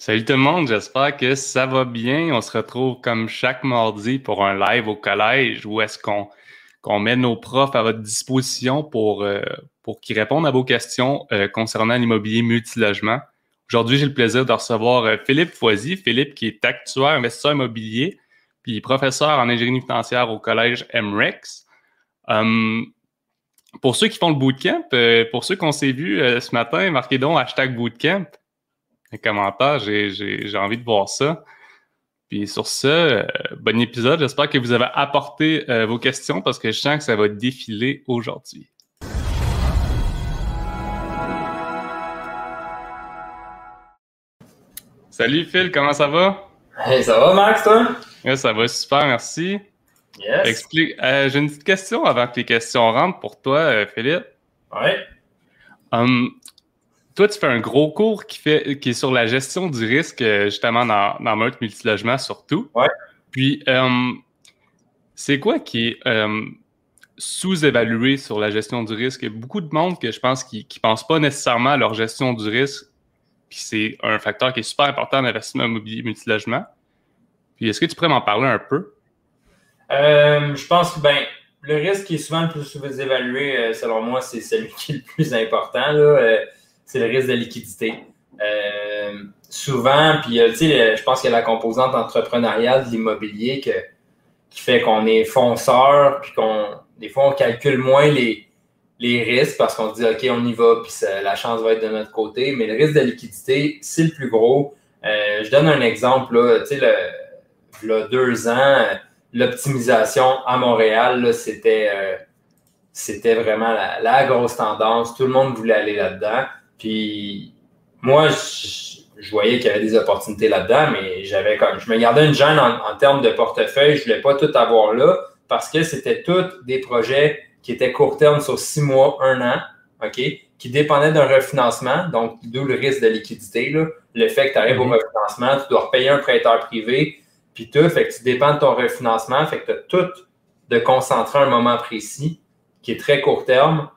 Salut tout le monde, j'espère que ça va bien. On se retrouve comme chaque mardi pour un live au collège où est-ce qu'on met nos profs à votre disposition pour, euh, pour qu'ils répondent à vos questions euh, concernant l'immobilier multilogement. Aujourd'hui, j'ai le plaisir de recevoir euh, Philippe Foisy. Philippe qui est actuaire investisseur immobilier puis professeur en ingénierie financière au collège MREX. Hum, pour ceux qui font le bootcamp, pour ceux qu'on s'est vu ce matin, marquez donc hashtag bootcamp les commentaires. J'ai envie de voir ça. Puis sur ce, euh, bon épisode. J'espère que vous avez apporté euh, vos questions parce que je sens que ça va défiler aujourd'hui. Salut Phil, comment ça va? Hey, ça va Max, toi? Ça va super, merci. Yes. Explique. Euh, j'ai une petite question avant que les questions rentrent pour toi, Philippe. Oui. Hum, toi, tu fais un gros cours qui, fait, qui est sur la gestion du risque, euh, justement, dans, dans Meurtre Multilogement surtout. Ouais. Puis, euh, c'est quoi qui est euh, sous-évalué sur la gestion du risque? Il y a beaucoup de monde que je pense qui ne pensent pas nécessairement à leur gestion du risque. Puis, c'est un facteur qui est super important dans l'investissement immobilier multilogement. Puis, est-ce que tu pourrais m'en parler un peu? je pense que, ben, le risque qui est souvent le plus sous-évalué, selon moi, c'est celui qui est le plus important. Là c'est le risque de liquidité. Euh, souvent, puis euh, je pense qu'il y a la composante entrepreneuriale de l'immobilier qui fait qu'on est fonceur, puis qu'on des fois on calcule moins les, les risques parce qu'on se dit OK, on y va, puis la chance va être de notre côté. Mais le risque de liquidité, c'est le plus gros. Euh, je donne un exemple, là, tu sais, le, deux ans, l'optimisation à Montréal, c'était c'était vraiment la, grosse tendance. Tout le monde voulait aller là-dedans. Puis moi, je, voyais qu'il y avait des opportunités là-dedans, mais j'avais comme je me gardais une gêne en, termes de portefeuille. Je ne voulais pas tout avoir là parce que c'était tous des projets qui étaient court terme sur six mois, un an, OK, qui dépendaient d'un refinancement, donc d'où le risque de liquidité. Là. Le fait que tu arrives au mhm. refinancement, tu dois repayer un prêteur privé, puis tout, fait que tu dépends de ton refinancement, fait que tu as tout de concentrer à un moment précis qui est très court terme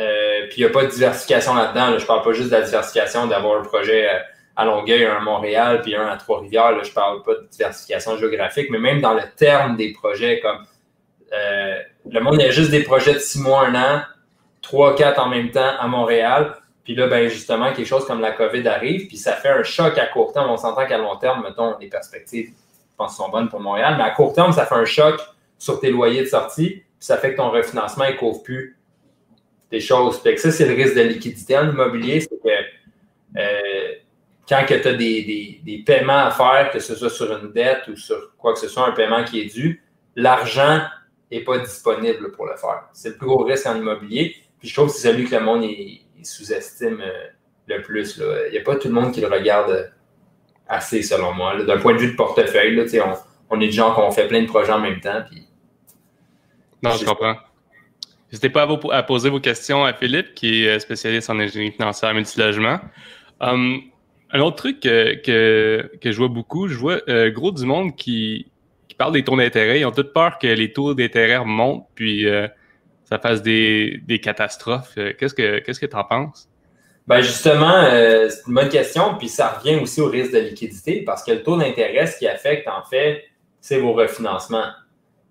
euh, puis il n'y a pas de diversification là-dedans. Je ne parle pas juste de la diversification d'avoir un projet euh, à Longueuil, un à Montréal, puis un à Trois-Rivières. Je ne parle pas de diversification géographique, mais même dans le terme des projets, comme euh, le monde, il y a juste des projets de six mois, un an, trois, quatre en même temps à Montréal. Puis là, ben justement, quelque chose comme la COVID arrive, puis ça fait un choc à court terme. On s'entend qu'à long terme, mettons, les perspectives, je pense, sont bonnes pour Montréal, mais à court terme, ça fait un choc sur tes loyers de sortie, puis ça fait que ton refinancement ne couvre plus des choses. Que ça, c'est le risque de liquidité en immobilier, c'est que euh, quand tu as des, paiements à faire, que ce soit sur une dette ou sur quoi que ce soit, un paiement qui est dû, l'argent n'est pas disponible pour le faire. C'est le plus gros risque en immobilier. Puis je trouve que c'est celui que le monde sous-estime euh, le plus. Il n'y a pas tout le monde qui le regarde assez, selon moi. D'un point de vue de portefeuille, là, on, on est des gens qui ont fait plein de projets en même temps. Puis, non, je comprends. N'hésitez pas à, poser vos questions à Philippe, qui est spécialiste en ingénierie financière et multilogement. Um, un autre truc que, que, je vois beaucoup, je vois euh, gros du monde qui, qui parle des taux d'intérêt. Ils ont toute peur que les taux d'intérêt remontent, puis euh, ça fasse des, des catastrophes. Euh, qu'est-ce que qu'est-ce que tu en penses? Ben justement, c'est une bonne question, puis ça revient aussi au risque de liquidité, parce que le taux d'intérêt, ce qui affecte, en fait, c'est vos refinancements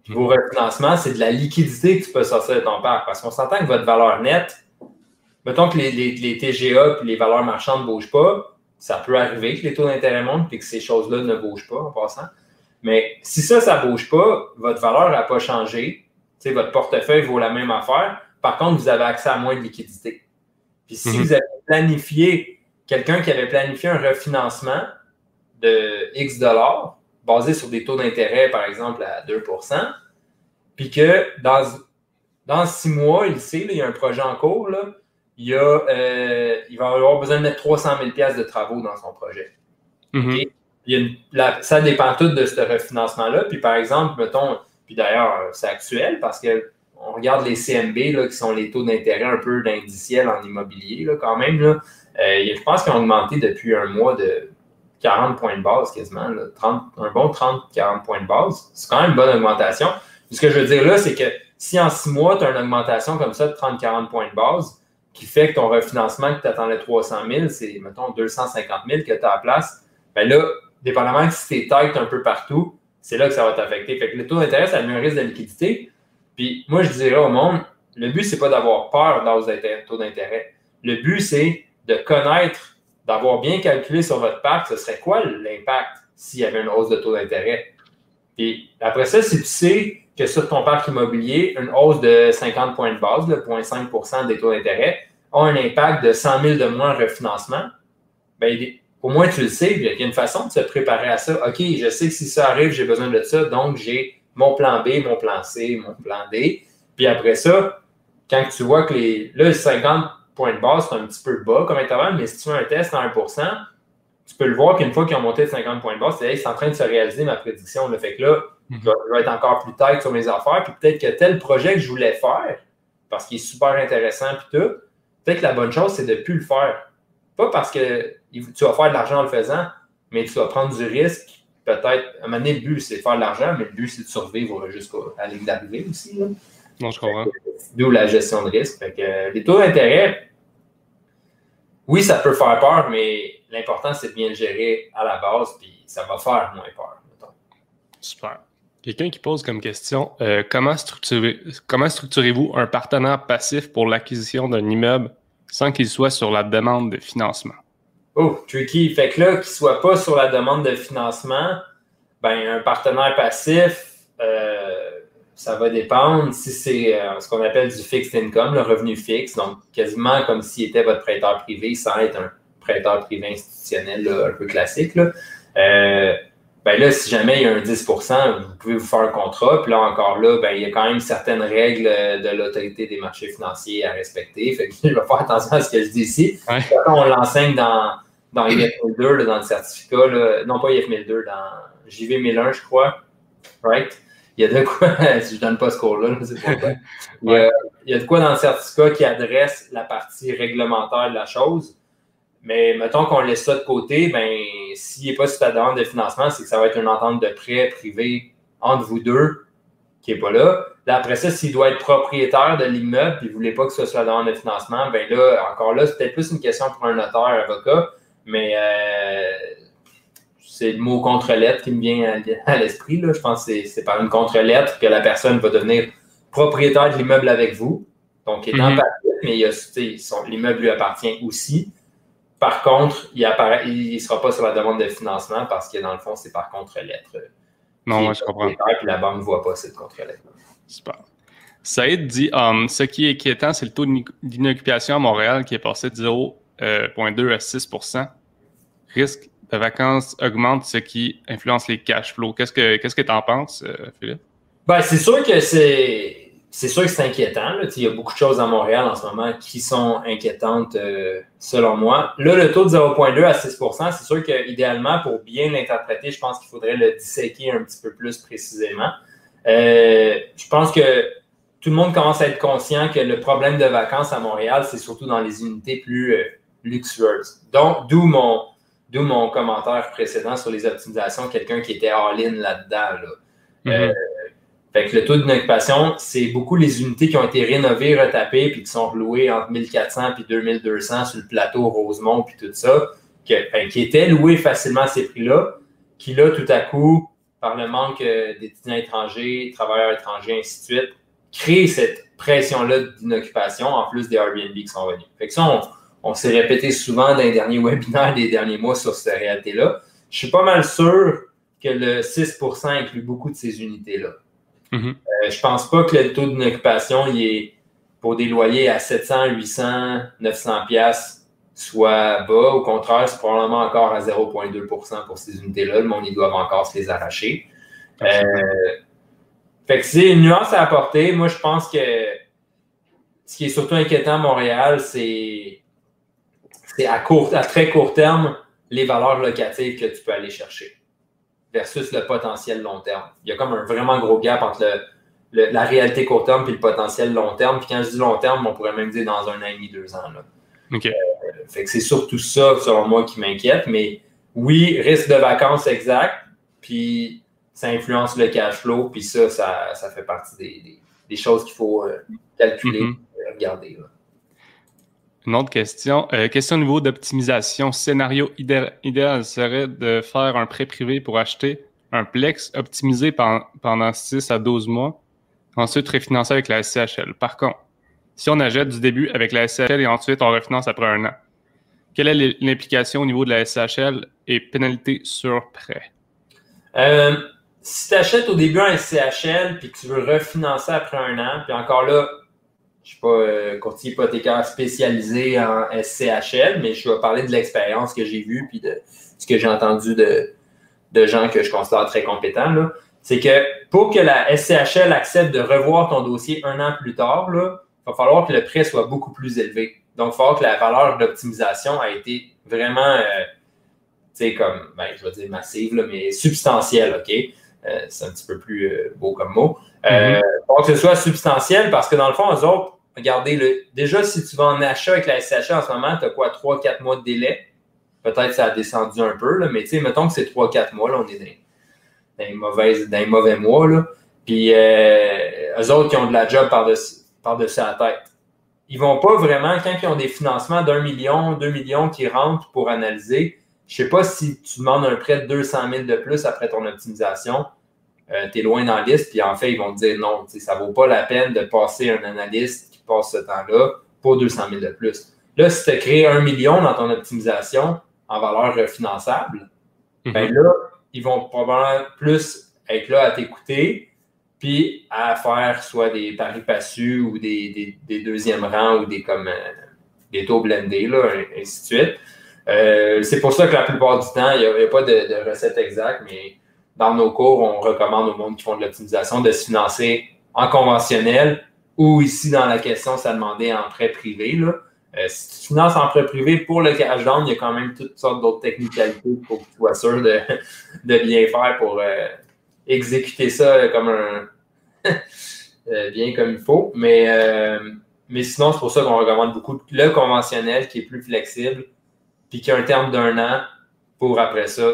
vos refinancements, c'est de la liquidité que tu peux sortir de ton parc. Parce qu'on s'entend que votre valeur nette, mettons que les, les, TGA et les valeurs marchandes ne bougent pas, ça peut arriver que les taux d'intérêt montent et que ces choses-là ne bougent pas en passant. Mais si ça, ça ne bouge pas, votre valeur n'a pas changé. votre portefeuille vaut la même affaire. Par contre, vous avez accès à moins de liquidité. Puis si mhm. vous avez planifié, quelqu'un qui avait planifié un refinancement de X dollars, basé sur des taux d'intérêt, par exemple, à 2% puis que dans, dans six mois, il sait, il y a un projet en cours, là, il, a, euh, il va avoir besoin de mettre 300 000 de travaux dans son projet. Mm-hmm. ça dépend tout de ce refinancement-là. Puis par exemple, mettons, puis d'ailleurs, c'est actuel parce que on regarde les CMB, là, qui sont les taux d'intérêt un peu d'indiciel en immobilier, là, quand même. Là. Euh, je pense qu'ils ont augmenté depuis un mois de 40 points de base quasiment, un bon 30-40 points de base. C'est quand même une bonne augmentation. Ce que je veux dire là, c'est que si en six mois, tu as une augmentation comme ça de 30-40 points de base, qui fait que ton refinancement que tu attendais 300 000, c'est, mettons, 250 000 que tu as à place, ben là, dépendamment si t'es tête un peu partout, c'est là que ça va t'affecter. Fait que le taux d'intérêt, ça a un risque de liquidité. Puis moi, je dirais au monde, le but, c'est pas d'avoir peur dans les taux d'intérêt. Le but, c'est de connaître, d'avoir bien calculé sur votre parc, ce serait quoi l'impact s'il y avait une hausse de taux d'intérêt? Puis après ça, si tu sais que sur ton parc immobilier, une hausse de 50 points de base, le 0,5% des taux d'intérêt, a un impact de 100 000 de moins en refinancement, bien, au moins tu le sais, il y a une façon de se préparer à ça. OK, je sais que si ça arrive, j'ai besoin de ça, donc j'ai mon plan B, mon plan C, mon plan D. Puis après ça, quand tu vois que les, là, 50 points de base, c'est un petit peu bas comme intervalle, mais si tu fais un test à 1% tu peux le voir qu'une fois qu'ils ont monté de 50 points de base, c'est en train de se réaliser ma prédiction. Le fait que là, mhm. je, vais, être encore plus tête sur mes affaires, puis peut-être que tel projet que je voulais faire, parce qu'il est super intéressant, puis tout, peut-être que la bonne chose, c'est de ne plus le faire. Pas parce que tu vas faire de l'argent en le faisant, mais tu vas prendre du risque. Peut-être, à un moment donné, le but, c'est de faire de l'argent, mais le but, c'est de survivre jusqu'à la ligne d'arrivée aussi. Là. Non, je comprends. D'où la gestion de risque. Fait que, euh, les taux d'intérêt, oui, ça peut faire peur, mais l'important, c'est de bien le gérer à la base, puis ça va faire moins peur. Super. Quelqu'un qui pose comme question euh, comment, structurez, comment structurez-vous un partenaire passif pour l'acquisition d'un immeuble sans qu'il soit sur la demande de financement? Oh, tricky. Fait que là, qu'il ne soit pas sur la demande de financement, ben, un partenaire passif, euh, ça va dépendre si c'est euh, ce qu'on appelle du fixed income, le revenu fixe, donc quasiment comme s'il était votre prêteur privé sans être un prêteur privé institutionnel un peu classique. Là. Euh, ben là, si jamais il y a un 10% vous pouvez vous faire un contrat. Puis là, encore là, ben, il y a quand même certaines règles de l'autorité des marchés financiers à respecter. Fait que je vais faire attention à ce que je dis ici. on l'enseigne dans, dans IF 1002, dans le certificat, là, non pas IF 1002, dans JV 1001, je crois. Right? Il y a de quoi, si je donne pas ce cours-là, c'est pas il, y a, il y a de quoi dans le certificat qui adresse la partie réglementaire de la chose. Mais mettons qu'on laisse ça de côté, ben, s'il n'est pas sur ta demande de financement, c'est que ça va être une entente de prêt privé entre vous deux qui n'est pas là. là. Après ça, s'il doit être propriétaire de l'immeuble et vous ne voulez pas que ce soit la demande de financement, ben là, encore là, c'est peut-être plus une question pour un notaire, un avocat, mais euh, c'est le mot contre-lettre qui me vient à, l'esprit. Je pense que c'est par une contre-lettre que la personne va devenir propriétaire de l'immeuble avec vous. Donc, il est en mais l'immeuble lui appartient aussi. Par contre, il ne sera pas sur la demande de financement parce que dans le fond, c'est par contre-lettre. Non, moi, je comprends. Puis la banque ne voit pas cette contre-lettre. Super. Saïd dit um, Ce qui est inquiétant, c'est le taux d'inoccupation à Montréal qui est passé de 0,2 à 6% Risque de vacances augmente, ce qui influence les cash flows. Qu'est-ce que tu que en penses, euh, Philippe? Ben, c'est sûr que c'est. C'est sûr que c'est inquiétant. Il y a beaucoup de choses à Montréal en ce moment qui sont inquiétantes euh, selon moi. Là, le taux de 0,2 à 6% c'est sûr qu'idéalement, pour bien l'interpréter, je pense qu'il faudrait le disséquer un petit peu plus précisément. Euh, je pense que tout le monde commence à être conscient que le problème de vacances à Montréal, c'est surtout dans les unités plus luxueuses. Donc, d'où mon, D'où mon commentaire précédent sur les optimisations, quelqu'un qui était all-in là-dedans. Mhm. Euh, fait que le taux d'occupation, c'est beaucoup les unités qui ont été rénovées, retapées, puis qui sont louées entre 1400 et 2200 sur le plateau Rosemont, puis tout ça, qui étaient louées facilement à ces prix-là, qui là, tout à coup, par le manque euh, d'étudiants étrangers, travailleurs étrangers, ainsi de suite, créent cette pression-là d'inoccupation, en plus des Airbnb qui sont venus. Fait que ça, on, on s'est répété souvent dans les derniers webinaires des derniers mois sur cette réalité-là. Je suis pas mal sûr que le 6% inclut beaucoup de ces unités-là. Mm-hmm. Euh, je pense pas que le taux d'occupation est pour des loyers à 700, 800, 900 pièces soit bas. Au contraire, c'est probablement encore à 0,2% pour ces unités-là. Le monde, ils doivent encore se les arracher. Euh, fait que c'est une nuance à apporter. Moi, je pense que ce qui est surtout inquiétant à Montréal, c'est c'est à, court, à très court terme les valeurs locatives que tu peux aller chercher versus le potentiel long terme. Il y a comme un vraiment gros gap entre la réalité court terme et le potentiel long terme. Puis quand je dis long terme, on pourrait même dire dans un an et demi, deux ans. Là. Euh, fait que c'est surtout ça, selon moi, qui m'inquiète. Mais oui, risque de vacances exact, puis ça influence le cash flow, puis ça, ça, fait partie des, choses qu'il faut euh, calculer, mm-hmm. regarder. Une autre question. Euh, question au niveau d'optimisation. Scénario idéal, serait de faire un prêt privé pour acheter un Plex optimisé pendant 6 à 12 mois, ensuite refinancer avec la SCHL. Par contre, si on achète du début avec la SCHL et ensuite on refinance après un an, quelle est l'implication au niveau de la SCHL et pénalité sur prêt? Euh, si tu achètes au début un SCHL puis que tu veux refinancer après un an, puis encore là, je ne suis pas euh, courtier hypothécaire spécialisé en SCHL, mais je vais parler de l'expérience que j'ai vue puis de ce que j'ai entendu de, gens que je considère très compétents. C'est que pour que la SCHL accepte de revoir ton dossier un an plus tard, il va falloir que le prêt soit beaucoup plus élevé. Donc, il va falloir que la valeur d'optimisation a été vraiment, euh, tu sais, comme, ben, je vais dire massive, mais substantielle, OK? Euh, c'est un petit peu plus beau comme mot. Mm que ce soit substantiel parce que dans le fond, eux autres, regardez, le, déjà, si tu vas en achat avec la SCH en ce moment, tu as quoi, 3-4 mois de délai? Peut-être que ça a descendu un peu, là, mais tu sais, mettons que c'est 3-4 mois, là, on est dans, les, mauvaises, dans les mauvais mois. Là. Puis euh, eux autres qui ont de la job par-dessus par la tête. Ils vont pas vraiment, quand ils ont des financements d'un million, deux millions qui rentrent pour analyser, je sais pas si tu demandes un prêt de 200 000 de plus après ton optimisation, euh, tu es loin dans la liste, puis en fait, ils vont te dire non, ça vaut pas la peine de passer un analyste passe ce temps-là pour 200 000 de plus. Là, si tu as créé un million dans ton optimisation en valeur finançable, mhm. ben là, ils vont probablement plus être là à t'écouter, puis à faire soit des paris passus ou des, des, deuxièmes rangs ou des comme euh, des taux blendés, là, ainsi de suite. Euh, c'est pour ça que la plupart du temps, il n'y a, pas de, de, recette exacte, mais dans nos cours, on recommande au monde qui font de l'optimisation de se financer en conventionnel ou ici, dans la question, ça demandait en prêt privé. Là. Euh, si tu finances en prêt privé pour le cash down, il y a quand même toutes sortes d'autres technicalités pour que tu sois sûr de, bien faire pour euh, exécuter ça comme un euh, bien comme il faut. Mais, mais sinon, c'est pour ça qu'on recommande beaucoup le conventionnel qui est plus flexible, puis qui a un terme d'un an pour après ça,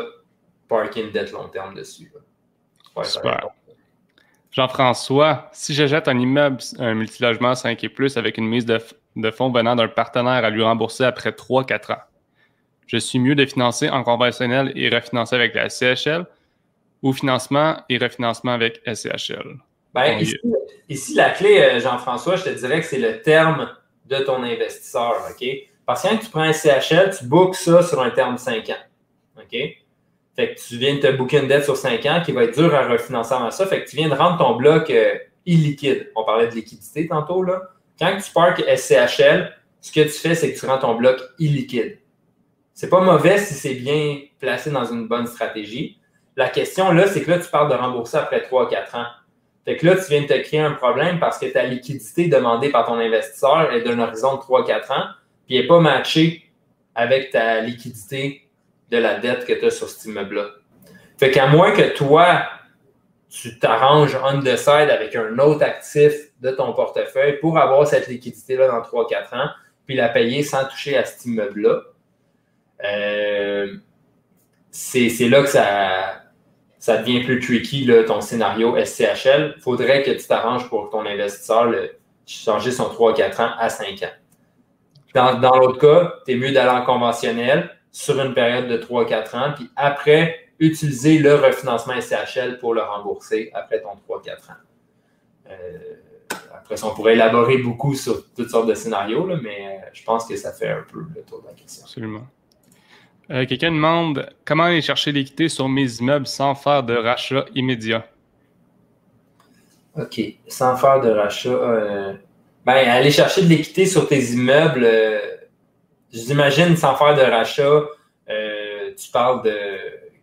parking dette long terme dessus. Super. Jean-François, si j'achète un immeuble, un multilogement 5 et plus avec une mise de, fonds venant d'un partenaire à lui rembourser après 3-4 ans, je suis mieux de financer en conventionnel et refinancer avec la CHL ou financement et refinancement avec SCHL? Ben, ici, la clé, euh, Jean-François, je te dirais que c'est le terme de ton investisseur. OK? Parce que quand tu prends un CHL, tu bookes ça sur un terme de 5 ans. OK? Fait que tu viens de te booker une dette sur 5 ans qui va être dure à refinancer avant ça. Fait que tu viens de rendre ton bloc euh, illiquide. On parlait de liquidité tantôt. Là. Quand tu parques SCHL, ce que tu fais, c'est que tu rends ton bloc illiquide. C'est pas mauvais si c'est bien placé dans une bonne stratégie. La question là, c'est que là, tu parles de rembourser après 3-4 ans. Fait que là, tu viens de te créer un problème parce que ta liquidité demandée par ton investisseur est d'un horizon de 3-4 ans, puis n'est pas matchée avec ta liquidité de la dette que tu as sur cet immeuble-là. Fait qu'à moins que toi, tu t'arranges on the side avec un autre actif de ton portefeuille pour avoir cette liquidité-là dans 3-4 ans, puis la payer sans toucher à cet immeuble-là, euh, c'est là que ça, ça devient plus tricky, là, ton scénario SCHL. Il faudrait que tu t'arranges pour ton investisseur le, changer son 3-4 ans à 5 ans. Dans, dans l'autre cas, tu es mieux d'aller en conventionnel, sur une période de 3-4 ans, puis après, utiliser le refinancement SCHL pour le rembourser après ton 3-4 ans. Euh, après ça, on pourrait élaborer beaucoup sur toutes sortes de scénarios, mais euh, je pense que ça fait un peu le tour de la question. Absolument. Euh, quelqu'un demande comment aller chercher l'équité sur mes immeubles sans faire de rachat immédiat? OK. Sans faire de rachat. Ben, aller chercher de l'équité sur tes immeubles j'imagine sans faire de rachat, euh, tu parles de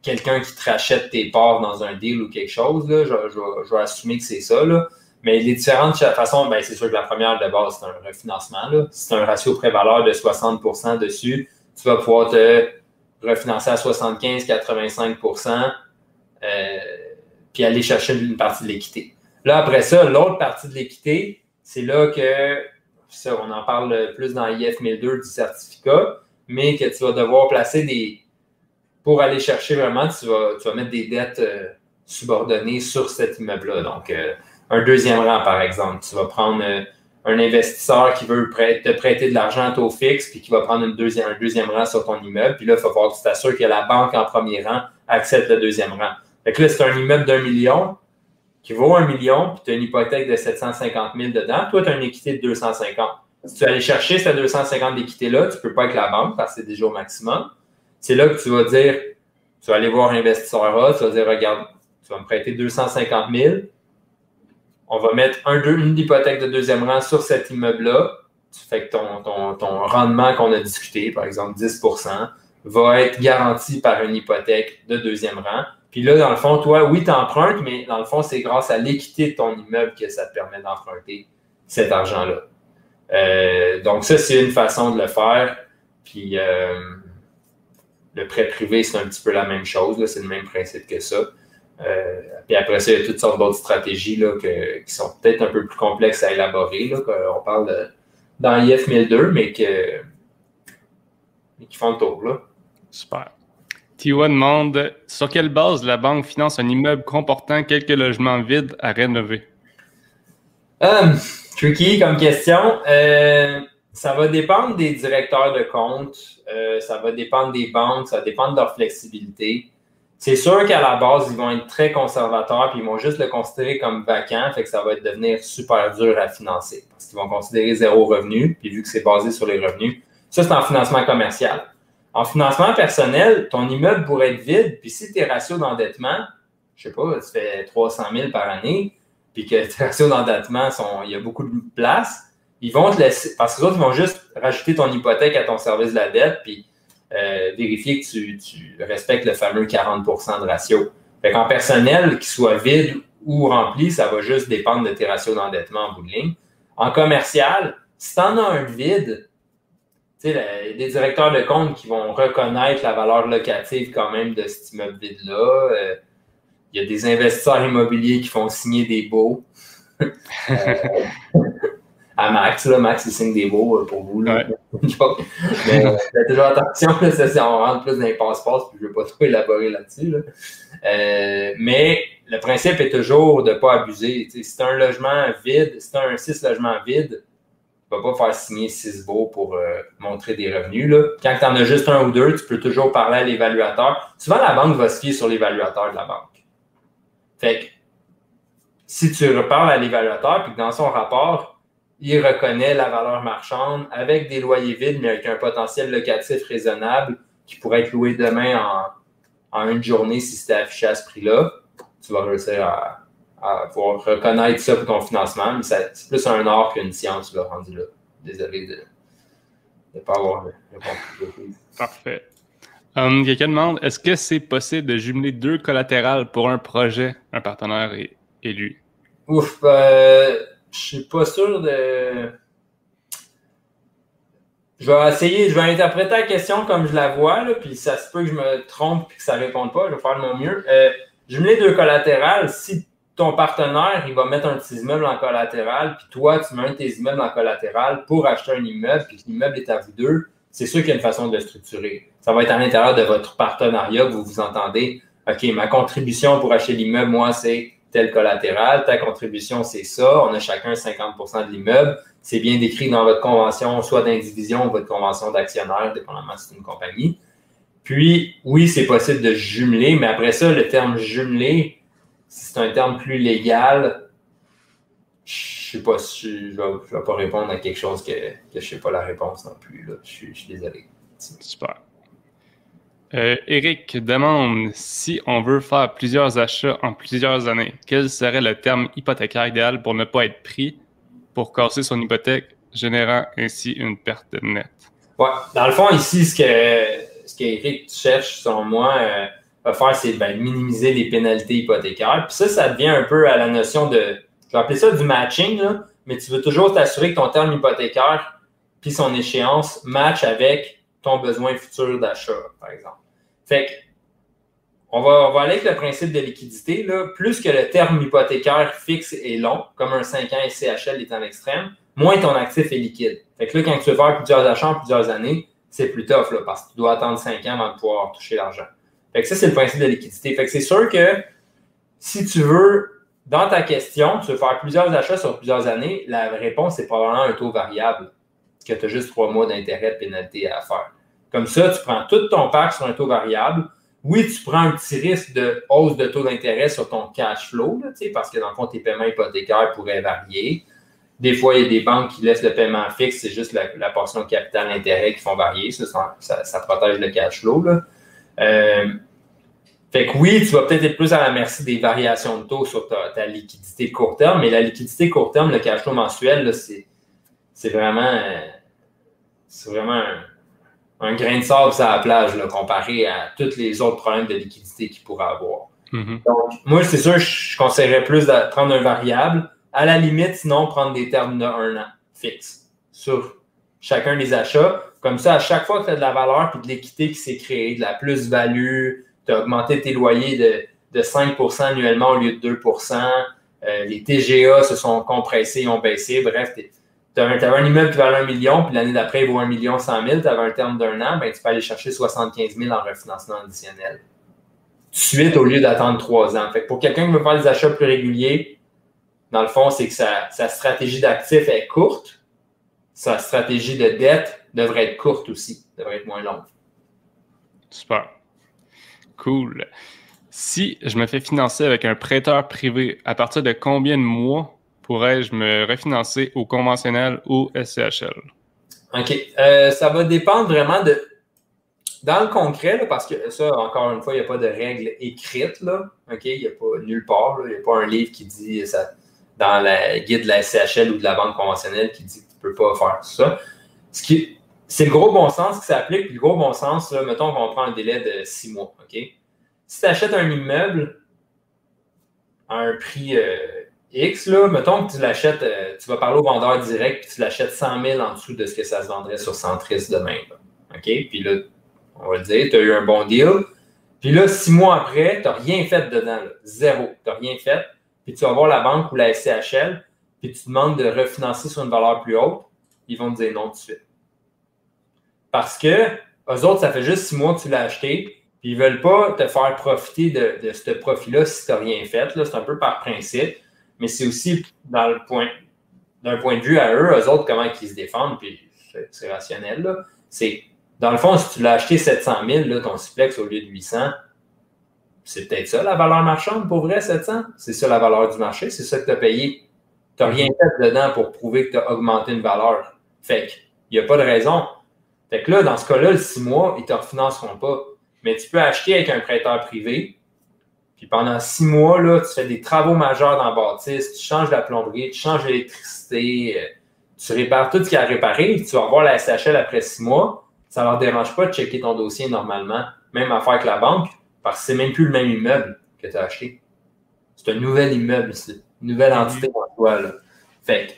quelqu'un qui te rachète tes parts dans un deal ou quelque chose. Là. Je, vais assumer que c'est ça. Là. Mais les différentes façons, ben, c'est sûr que la première de base, c'est un refinancement. Si c'est un ratio pré-valeur de 60% dessus, tu vas pouvoir te refinancer à 75-85% euh, puis aller chercher une partie de l'équité. Là, après ça, l'autre partie de l'équité, c'est là que on en parle plus dans l'IF 1002 du certificat, mais que tu vas devoir placer des. Pour aller chercher vraiment, tu vas, tu vas mettre des dettes euh, subordonnées sur cet immeuble-là. Donc, euh, un deuxième rang, par exemple. Tu vas prendre un investisseur qui veut te prêter de l'argent à taux fixe puis qui va prendre une deuxième, un deuxième rang sur ton immeuble. Puis là, il faut falloir que tu t'assures que la banque en premier rang accepte le deuxième rang. Fait que là, c'est un immeuble d'un million qui vaut un million, puis tu as une hypothèque de 750 000 dedans. Toi, tu as une équité de 250. Si tu vas chercher cette 250 d'équité-là, tu ne peux pas avec la banque parce que c'est déjà au maximum. C'est là que tu vas dire, tu vas aller voir investisseur A, tu vas dire, regarde, tu vas me prêter 250 000 on va mettre une hypothèque de deuxième rang sur cet immeuble-là. Tu fais que ton, rendement qu'on a discuté, par exemple 10% va être garanti par une hypothèque de deuxième rang. Puis là, dans le fond, toi, oui, tu empruntes, mais dans le fond, c'est grâce à l'équité de ton immeuble que ça te permet d'emprunter cet argent-là. Euh, donc, ça, c'est une façon de le faire. Puis, euh, le prêt privé, c'est un petit peu la même chose. C'est le même principe que ça. Euh, puis après ça, il y a toutes sortes d'autres stratégies là, qui sont peut-être un peu plus complexes à élaborer. Là, on parle de, dans IF 1002, mais, que, qui font le tour. Là. Super. Tiwa demande sur quelle base la banque finance un immeuble comportant quelques logements vides à rénover? Um, tricky comme question. Euh, ça va dépendre des directeurs de compte, ça va dépendre des banques, ça va dépendre de leur flexibilité. C'est sûr qu'à la base, ils vont être très conservateurs puis ils vont juste le considérer comme vacant, fait que ça va devenir super dur à financer parce qu'ils vont considérer zéro revenu, puis vu que c'est basé sur les revenus, ça c'est en financement commercial. En financement personnel, ton immeuble pourrait être vide, puis si tes ratios d'endettement, je sais pas, tu fais 300 000 par année, puis que tes ratios d'endettement sont, il y a beaucoup de place, ils vont te laisser, parce que les autres, vont juste rajouter ton hypothèque à ton service de la dette, puis euh, vérifier que tu, respectes le fameux 40% de ratio. Fait en personnel, qu'il soit vide ou rempli, ça va juste dépendre de tes ratios d'endettement en bout de ligne. En commercial, si tu en as un vide, sais, des directeurs de compte qui vont reconnaître la valeur locative quand même de cet immeuble vide-là. Euh, il y a des investisseurs immobiliers qui font signer des baux. à Max. Là, Max, il signe des mots euh, pour vous. Là. mais euh, faites toujours attention, ça, on rentre plus dans les passe-passe, puis je ne vais pas trop élaborer là-dessus. Euh, mais le principe est toujours de ne pas abuser. si c'est un logement vide, si c'est un 6 logements vide, tu ne vas pas faire signer 6 beaux pour montrer des revenus. Là. Quand tu en as juste un ou deux, tu peux toujours parler à l'évaluateur. Souvent, la banque va se fier sur l'évaluateur de la banque. Fait que si tu reparles à l'évaluateur, puis que dans son rapport, il reconnaît la valeur marchande avec des loyers vides, mais avec un potentiel locatif raisonnable qui pourrait être loué demain en, une journée si c'était affiché à ce prix-là. Tu vas réussir à, pouvoir reconnaître ça pour ton financement, mais c'est plus un art qu'une science, là, rendu là. Désolé de ne pas avoir répondu. Parfait. Um, Quelqu'un demande est-ce que c'est possible de jumeler deux collatérales pour un projet, un partenaire élu? Ouf, euh, je suis pas sûr de. Je vais essayer, je vais interpréter la question comme je la vois, là, puis ça se peut que je me trompe et que ça ne réponde pas. Je vais faire de mon mieux. Euh, jumeler deux collatérales, si ton partenaire, il va mettre un petit immeuble en collatéral, puis toi, tu mets un tes immeubles en collatéral pour acheter un immeuble, puis l'immeuble est à vous deux, c'est sûr qu'il y a une façon de le structurer. Ça va être à l'intérieur de votre partenariat que vous vous entendez. OK, ma contribution pour acheter l'immeuble, moi, c'est tel collatéral, ta contribution, c'est ça. On a chacun 50% de l'immeuble. C'est bien décrit dans votre convention, soit d'indivision ou votre convention d'actionnaire, dépendamment si c'est une compagnie. Puis, oui, c'est possible de jumeler, mais après ça, le terme jumeler, c'est un terme plus légal. Je ne sais pas si je ne vais, pas répondre à quelque chose que, je ne sais pas la réponse non plus. Je, suis, je suis désolé. Super. Euh, Eric demande si on veut faire plusieurs achats en plusieurs années, quel serait le terme hypothécaire idéal pour ne pas être pris pour casser son hypothèque, générant ainsi une perte nette? Ouais, dans le fond, ici, ce que, ce qu'Eric cherche, selon moi, euh, va faire, c'est ben, minimiser les pénalités hypothécaires. Puis ça, ça devient un peu à la notion de, je vais appeler ça du matching, là, mais tu veux toujours t'assurer que ton terme hypothécaire puis son échéance match avec ton besoin futur d'achat, par exemple. Fait que, on va, on va aller avec le principe de liquidité. Là. Plus que le terme hypothécaire fixe et long, comme un 5 ans CHL est en extrême, moins ton actif est liquide. Fait que là, quand tu veux faire plusieurs achats en plusieurs années, c'est plus tough là, parce que tu dois attendre 5 ans avant de pouvoir toucher l'argent. Fait que ça, c'est le principe de liquidité. Fait que c'est sûr que si tu veux dans ta question, tu veux faire plusieurs achats sur plusieurs années, la réponse est probablement un taux variable, que tu as juste trois mois d'intérêt de pénalité à faire. Comme ça, tu prends tout ton parc sur un taux variable. Oui, tu prends un petit risque de hausse de taux d'intérêt sur ton cash flow, parce que dans le fond, tes paiements hypothécaires pourraient varier. Des fois, il y a des banques qui laissent le paiement fixe, c'est juste la, portion capital intérêt qui font varier. Ça, ça, protège le cash flow. Euh, fait que oui, tu vas peut-être être plus à la merci des variations de taux sur ta, liquidité court terme, mais la liquidité court terme, le cash flow mensuel, c'est vraiment, vraiment un, grain de sable sur la plage comparé à tous les autres problèmes de liquidité qu'il pourrait avoir. Mm-hmm. Donc, moi, c'est sûr, je conseillerais plus de prendre un variable à la limite, sinon, prendre des termes de un an fixes sur chacun des achats. Comme ça, à chaque fois que tu as de la valeur et de l'équité qui s'est créée, de la plus-value, tu as augmenté tes loyers de, de 5% annuellement au lieu de 2% euh, Les TGA se sont compressés, ont baissé. Bref, tu avais un immeuble qui valait un million, puis l'année d'après, il vaut un million 100 000, tu avais un terme d'un an, ben, tu peux aller chercher 75 000 en refinancement additionnel. Suite, au lieu d'attendre trois ans. Fait pour quelqu'un qui veut faire des achats plus réguliers, dans le fond, c'est que sa, stratégie d'actif est courte. Sa stratégie de dette devrait être courte aussi, devrait être moins longue. Super. Cool. Si je me fais financer avec un prêteur privé, à partir de combien de mois pourrais-je me refinancer au conventionnel ou SCHL? OK. Euh, ça va dépendre vraiment de. Dans le concret, parce que ça, encore une fois, il n'y a pas de règle écrite. Là, OK? Il n'y a pas nulle part. Il n'y a pas un livre qui dit ça dans la guide de la SCHL ou de la banque conventionnelle qui dit peux pas faire ça. Ce qui, c'est le gros bon sens qui s'applique. Puis le gros bon sens, mettons qu'on prend un délai de six mois. OK? Si tu achètes un immeuble à un prix euh, X, là, mettons que tu l'achètes, euh, tu vas parler au vendeur direct, puis tu l'achètes 100 000 en dessous de ce que ça se vendrait sur Centris demain. OK? Puis là, on va le dire, tu as eu un bon deal. Puis là, six mois après, tu n'as rien fait dedans. Zéro. Tu n'as rien fait puis tu vas voir la banque ou la SCHL, puis tu demandes de refinancer sur une valeur plus haute, ils vont te dire non tout de suite. Parce que eux autres, ça fait juste six mois que tu l'as acheté, puis ils ne veulent pas te faire profiter de, ce profit-là si tu n'as rien fait. C'est un peu par principe, mais c'est aussi point, d'un point de vue à eux, eux autres, comment ils se défendent, puis c'est rationnel. C'est, dans le fond, si tu l'as acheté 700 000, là, ton Suplex au lieu de 800, c'est peut-être ça la valeur marchande pour vrai, 700. C'est ça la valeur du marché, c'est ça que tu as payé. Tu n'as rien fait dedans pour prouver que tu as augmenté une valeur. Fait qu'il n'y a pas de raison. Fait que là, dans ce cas-là, le 6 mois, ils ne te refinanceront pas. Mais tu peux acheter avec un prêteur privé. Puis pendant six mois, là, tu fais des travaux majeurs dans la bâtisse, tu changes la plomberie, tu changes l'électricité, euh, tu répares tout ce qu'il y a à réparer. Tu vas revoir la SHL après six mois. Ça ne leur dérange pas de checker ton dossier normalement. Même affaire avec la banque. Parce que c'est même plus le même immeuble que tu as acheté. C'est un nouvel immeuble, c'est une nouvelle entité en toi. Là. Fait que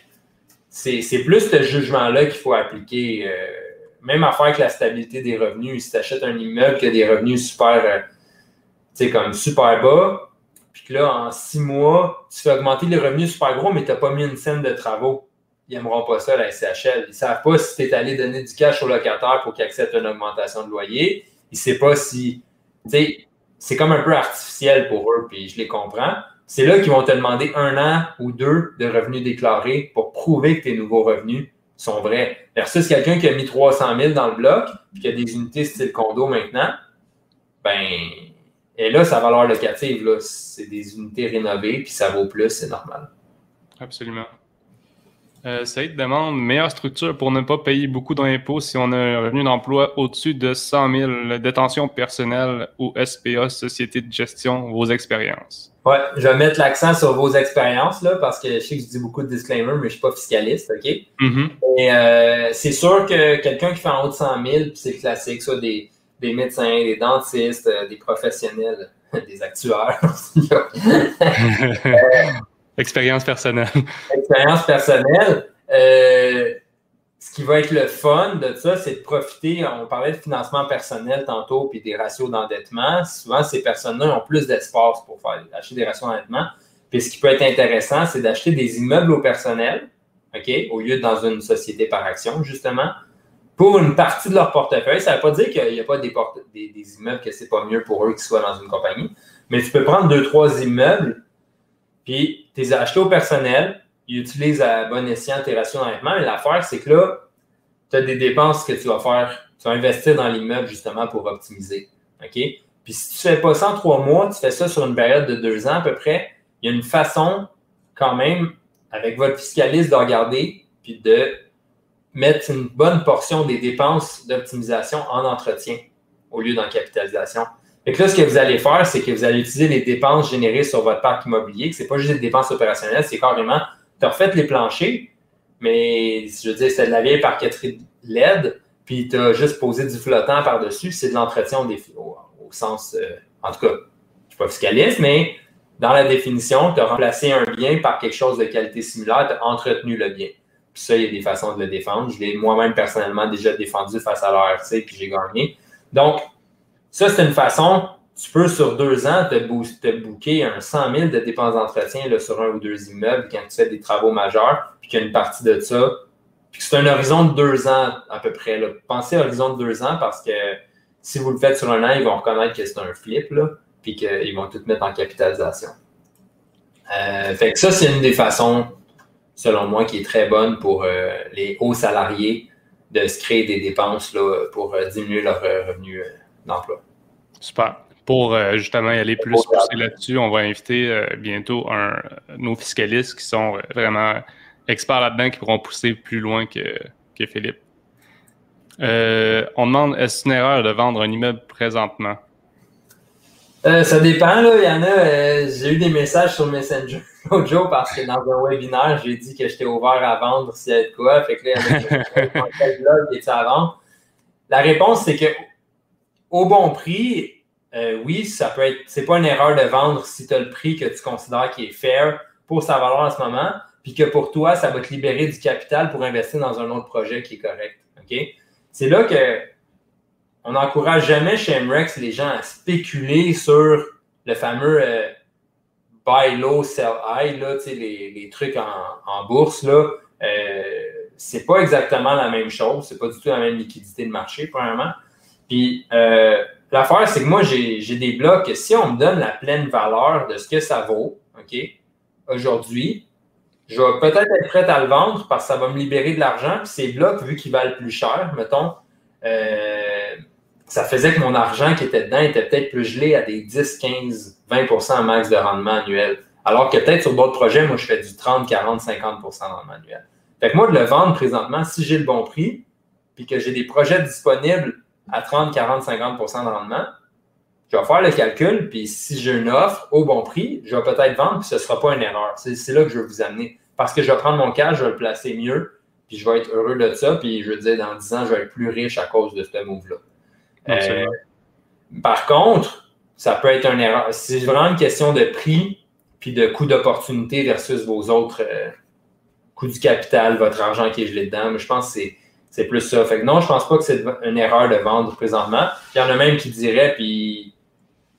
c'est plus ce jugement-là qu'il faut appliquer. Euh, même affaire avec la stabilité des revenus. Si tu achètes un immeuble qui a des revenus super, euh, tu sais, comme super bas, puis que là, en six mois, tu fais augmenter les revenus super gros, mais tu n'as pas mis une scène de travaux. Ils n'aimeront pas ça, la SCHL. Ils ne savent pas si tu es allé donner du cash au locataire pour qu'il accepte une augmentation de loyer. Ils ne savent pas si. Tu sais, c'est comme un peu artificiel pour eux, puis je les comprends. C'est là qu'ils vont te demander un an ou deux de revenus déclarés pour prouver que tes nouveaux revenus sont vrais. Versus quelqu'un qui a mis 300 000 dans le bloc, puis qui a des unités style condo maintenant, ben, et là, sa valeur locative, là, c'est des unités rénovées, puis ça vaut plus, c'est normal. Absolument. Euh, ça te demande meilleure structure pour ne pas payer beaucoup d'impôts si on a un revenu d'emploi au-dessus de 100 000 détention personnelle ou SPA, Société de gestion, vos expériences. Oui, je vais mettre l'accent sur vos expériences, là, parce que je sais que je dis beaucoup de disclaimers, mais je ne suis pas fiscaliste, OK? Mm-hmm. euh, c'est sûr que quelqu'un qui fait en haut de 100 000, c'est classique, soit des, des médecins, des dentistes, euh, des professionnels, des actuaires. Expérience personnelle. Expérience personnelle. Euh, ce qui va être le fun de ça, c'est de profiter. On parlait de financement personnel tantôt, puis des ratios d'endettement. Souvent, ces personnes-là ont plus d'espace pour faire acheter des ratios d'endettement. Puis ce qui peut être intéressant, c'est d'acheter des immeubles au personnel, OK, au lieu de dans une société par action, justement, pour une partie de leur portefeuille. Ça ne veut pas dire qu'il n'y a pas des, des, immeubles que c'est pas mieux pour eux qu'ils soient dans une compagnie, mais tu peux prendre deux, trois immeubles puis tu les as achetés au personnel, ils utilisent à bon escient tes ratios d'endettement, mais l'affaire, c'est que là, tu as des dépenses que tu vas faire, tu vas investir dans l'immeuble justement pour optimiser. OK? Puis si tu ne fais pas ça en trois mois, tu fais ça sur une période de deux ans à peu près, il y a une façon quand même, avec votre fiscaliste, de regarder puis de mettre une bonne portion des dépenses d'optimisation en entretien au lieu d'en capitalisation. Et là, ce que vous allez faire, c'est que vous allez utiliser les dépenses générées sur votre parc immobilier, que ce n'est pas juste des dépenses opérationnelles, c'est carrément, tu as refait les planchers, mais je veux dire, c'est de la vieille parqueterie LED, puis tu as juste posé du flottant par-dessus, c'est de l'entretien au, au, sens, euh, en tout cas, je ne suis pas fiscaliste, mais dans la définition, tu as remplacé un bien par quelque chose de qualité similaire, tu as entretenu le bien. Puis ça, il y a des façons de le défendre. Je l'ai moi-même personnellement déjà défendu face à l'ARC, puis j'ai gagné. Donc, ça, c'est une façon, tu peux sur deux ans te, te booker un 100 000 de dépenses d'entretien sur un ou deux immeubles quand tu fais des travaux majeurs, puis qu'il y a une partie de ça, puis c'est un horizon de deux ans à peu près. Là. Pensez à horizon de deux ans parce que si vous le faites sur un an, ils vont reconnaître que c'est un flip, là, puis qu'ils vont tout mettre en capitalisation. Euh, fait que ça, c'est une des façons, selon moi, qui est très bonne pour euh, les hauts salariés de se créer des dépenses là, pour euh, diminuer leur revenu d'emploi. Super. Pour justement y aller plus pousser là-dessus, on va inviter bientôt un, nos fiscalistes qui sont vraiment experts là-dedans qui pourront pousser plus loin que, que Philippe. on demande est-ce une erreur de vendre un immeuble présentement? Euh, ça dépend, là. Il y en a. Euh, j'ai eu des messages sur Messenger l'autre jour parce que dans un webinaire, j'ai dit que j'étais ouvert à vendre s'il y a de quoi. Fait que là, il y a un blog qui est à vendre. La réponse, c'est que au bon prix, euh, oui, ça peut être. C'est pas une erreur de vendre si tu as le prix que tu considères qui est fair pour sa valeur en ce moment, puis que pour toi, ça va te libérer du capital pour investir dans un autre projet qui est correct. C'est là que on n'encourage jamais chez MREX les gens à spéculer sur le fameux euh, buy low, sell high, là, les, les trucs en, bourse. Là, euh, c'est pas exactement la même chose. C'est pas du tout la même liquidité de marché, premièrement. Puis euh, l'affaire, c'est que moi, j'ai des blocs que si on me donne la pleine valeur de ce que ça vaut, OK, aujourd'hui, je vais peut-être être prêt à le vendre parce que ça va me libérer de l'argent. Puis ces blocs, vu qu'ils valent plus cher, mettons, euh, ça faisait que mon argent qui était dedans était peut-être plus gelé à des 10, 15, 20% max de rendement annuel. Alors que peut-être sur d'autres projets, moi, je fais du 30, 40, 50% de rendement annuel. Fait que moi, de le vendre présentement, si j'ai le bon prix, puis que j'ai des projets disponibles à 30, 40, 50% de rendement, je vais faire le calcul, puis si j'ai une offre au bon prix, je vais peut-être vendre, puis ce ne sera pas une erreur. C'est là que je vais vous amener. Parce que je vais prendre mon cash, je vais le placer mieux, puis je vais être heureux de ça, puis je veux dire, dans 10 ans, je vais être plus riche à cause de ce move-là. Euh, par contre, ça peut être une erreur. C'est vraiment une question de prix puis de coût d'opportunité versus vos autres euh, coûts du capital, votre argent qui est gelé dedans. Mais je pense que c'est plus ça. Fait que non, je pense pas que c'est une erreur de vendre présentement. Il y en a même qui diraient, puis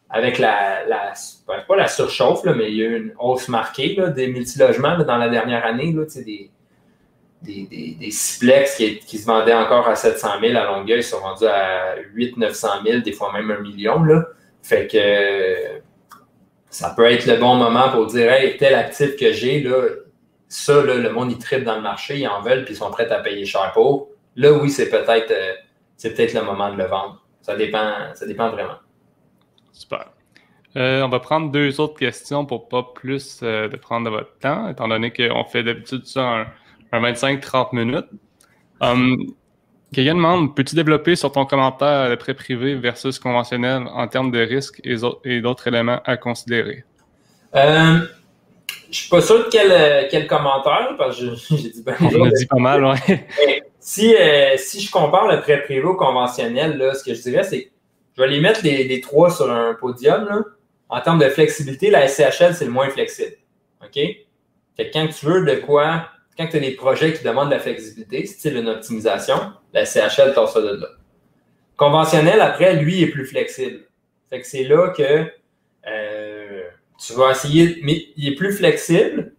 avec la, la ben, pas la surchauffe, mais il y a eu une hausse marquée des multilogements dans la dernière année, là, des, des, des, des qui, se vendaient encore à 700 000 à Longueuil sont vendus à 8 900 000, des fois même un million. Là. Fait que ça peut être le bon moment pour dire Hey, tel actif que j'ai, là, ça, le monde, il tripe dans le marché, ils en veulent, puis ils sont prêts à payer cher pour. Là, oui, c'est peut-être euh, c'est peut-être le moment de le vendre. Ça dépend, ça dépend vraiment. Super. Euh, on va prendre deux autres questions pour pas plus euh, de prendre de votre temps, étant donné qu'on fait d'habitude ça un, 25-30 minutes. Um, Quelqu'un demande peux-tu développer sur ton commentaire de prêt privé versus conventionnel en termes de risques et, d'autres éléments à considérer? Euh, Je ne suis pas sûr de quel, quel commentaire, parce que j'ai dit ben, On a dit pas mal, oui. Si, euh, si je compare le prêt privé au conventionnel, là, ce que je dirais, c'est que je vais les mettre les, trois sur un podium. Là. En termes de flexibilité, la SCHL, c'est le moins flexible. OK? Fait quand tu veux de quoi quand tu as des projets qui demandent de la flexibilité, style une optimisation, la CHL t'en ça de là. Conventionnel, après, lui, est plus flexible. Fait que c'est là que euh, tu vas essayer, mais il est plus flexible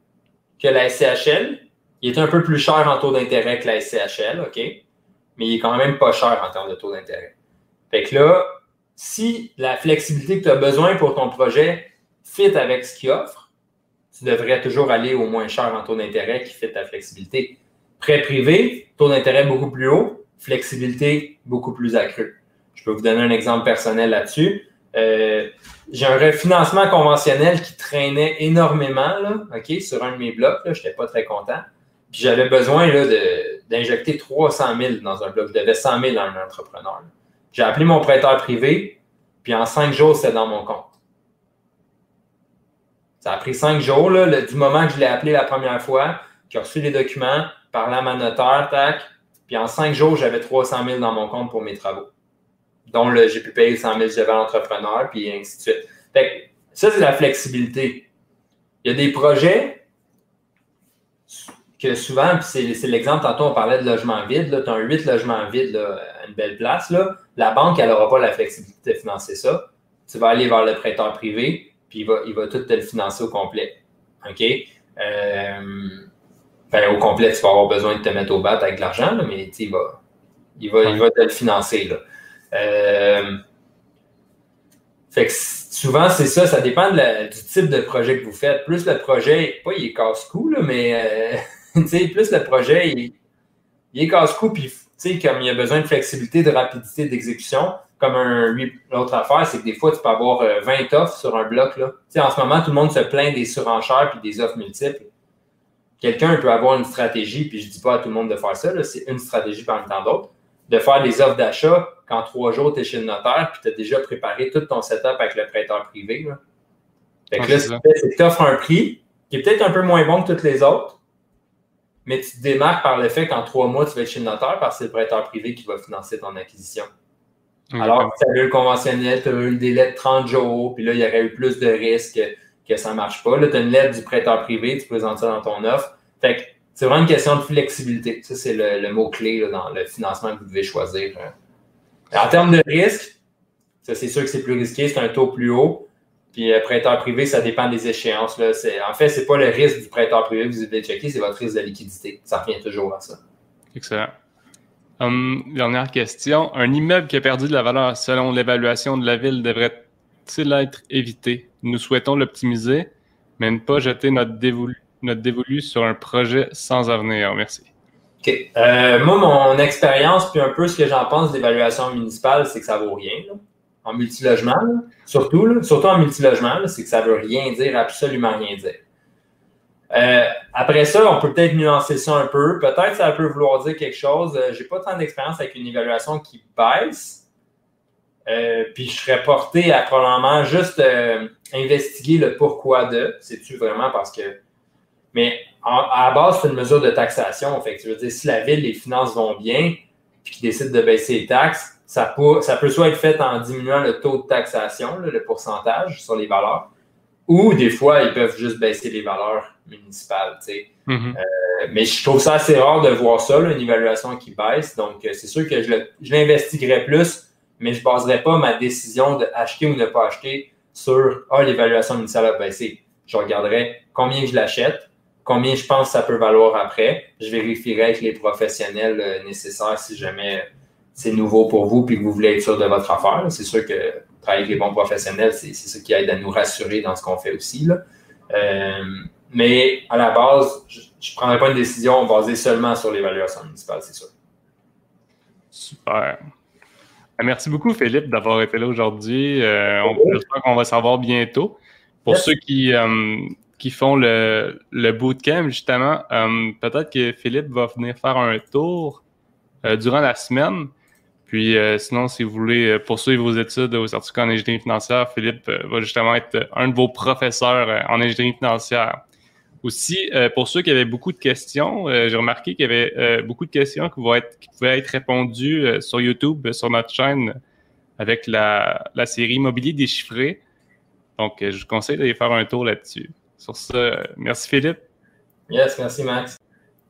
que la SCHL. Il est un peu plus cher en taux d'intérêt que la SCHL, OK? Mais il est quand même pas cher en termes de taux d'intérêt. Fait que là, si la flexibilité que tu as besoin pour ton projet fit avec ce qu'il offre, tu devrais toujours aller au moins cher en taux d'intérêt qui fait ta flexibilité. Prêt privé, taux d'intérêt beaucoup plus haut, flexibilité beaucoup plus accrue. Je peux vous donner un exemple personnel là-dessus. Euh, j'ai un refinancement conventionnel qui traînait énormément sur un de mes blocs. Je n'étais pas très content. Puis j'avais besoin d'injecter 300 000 dans un bloc. Je devais 100 000 à un entrepreneur. J'ai appelé mon prêteur privé, puis en cinq jours, c'était dans mon compte. Ça a pris cinq jours, là, du moment que je l'ai appelé la première fois, a reçu les documents, parlé à ma notaire, tac, puis en cinq jours, j'avais 300 000 dans mon compte pour mes travaux. Donc, j'ai pu payer 100 000 j'avais l'entrepreneur, puis ainsi de suite. Fait ça, c'est la flexibilité. Il y a des projets que souvent, c'est l'exemple, tantôt on parlait de logement vide, tu as un 8 logements vides à une belle place. Là. La banque, elle n'aura pas la flexibilité de financer ça. Tu vas aller vers le prêteur privé, puis il va, il va tout te le financer au complet. OK? Euh, au complet, tu vas avoir besoin de te mettre au bat avec de l'argent, mais il va, il, va, il va te le financer. Là. Euh, fait que souvent, c'est ça, ça dépend du type de projet que vous faites. Plus le projet, pas il est casse-cou, mais euh, plus le projet, il, est casse-cou, puis comme il y a besoin de flexibilité, de rapidité d'exécution, comme l'autre affaire, c'est que des fois, tu peux avoir 20 euh, offres sur un bloc. Là. en ce moment, tout le monde se plaint des surenchères puis des offres multiples. Quelqu'un peut avoir une stratégie, puis je ne dis pas à tout le monde de faire ça, c'est une stratégie parmi tant d'autres, de faire des offres d'achat quand trois jours, tu es chez le notaire, puis tu as déjà préparé tout ton setup avec le prêteur privé. Là. Fait que là, c'est que tu offres un prix qui est peut-être un peu moins bon que tous les autres, mais tu te démarques par le fait qu'en trois mois, tu vas être chez le notaire parce que c'est le prêteur privé qui va financer ton acquisition. Alors, tu avais le conventionnel, tu as eu le délai de 30 jours, puis là, il y aurait eu plus de risques que ça ne marche pas. Là, tu as une lettre du prêteur privé, tu présentes ça dans ton offre. Fait que c'est vraiment une question de flexibilité. Ça, c'est le, mot-clé dans le financement que vous devez choisir. Hein. En termes de risque, ça, c'est sûr que c'est plus risqué, c'est un taux plus haut. Puis euh, prêteur privé, ça dépend des échéances. Là. En fait, ce n'est pas le risque du prêteur privé que vous devez checker, c'est votre risque de liquidité. Ça revient toujours à ça. Excellent. Hum, dernière question. Un immeuble qui a perdu de la valeur selon l'évaluation de la ville devrait-il être évité? Nous souhaitons l'optimiser, mais ne pas jeter notre dévolu, notre dévolu sur un projet sans avenir. Merci. OK. Euh, moi, mon expérience, puis un peu ce que j'en pense d'évaluation municipale, c'est que ça vaut rien. En multilogement, surtout, surtout en multilogement, c'est que ça veut rien dire, absolument rien dire. Euh, après ça, on peut peut-être nuancer ça un peu. Peut-être ça peut vouloir dire quelque chose. Euh, j'ai pas tant d'expérience avec une évaluation qui baisse. Euh, puis je serais porté à probablement juste investiguer le pourquoi de. C'est-tu vraiment parce que. Mais à la base, c'est une mesure de taxation. Fait tu veux dire, si la ville, les finances vont bien, puis qu'ils décident de baisser les taxes, ça peut, ça peut soit être fait en diminuant le taux de taxation, le pourcentage sur les valeurs, ou des fois, ils peuvent juste baisser les valeurs municipales. Mm-hmm. Euh, mais je trouve ça assez rare de voir ça, une évaluation qui baisse. Donc, euh, c'est sûr que je, l'investiguerai plus, mais je ne baserai pas ma décision d'acheter ou ne pas acheter sur Ah, l'évaluation municipale a baissé. Je regarderai combien je l'achète, combien je pense que ça peut valoir après. Je vérifierai avec les professionnels euh, nécessaires si jamais c'est nouveau pour vous et que vous voulez être sûr de votre affaire. C'est sûr que travailler avec les bons professionnels, c'est ce qui aide à nous rassurer dans ce qu'on fait aussi. Euh, mais à la base, je ne prendrai pas une décision basée seulement sur l'évaluation municipale, c'est sûr. Super. Euh, merci beaucoup, Philippe, d'avoir été là aujourd'hui. Euh, J'espère qu'on va savoir bientôt. Pour ceux qui, euh, qui font le, le bootcamp, justement, peut-être que Philippe va venir faire un tour durant la semaine. Puis euh, sinon, si vous voulez euh, poursuivre vos études au certificat en ingénierie financière, Philippe euh, va justement être un de vos professeurs en ingénierie financière. Aussi, pour ceux qui avaient beaucoup de questions, j'ai remarqué qu'il y avait beaucoup de questions qui, vont être, qui pouvaient être répondues sur YouTube, sur notre chaîne, avec la, la série Immobilier déchiffré. Donc, je vous conseille d'aller faire un tour là-dessus. Sur ce, merci Philippe. Yes, merci Max.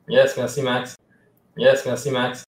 Yes, merci Max. Yes, merci Max.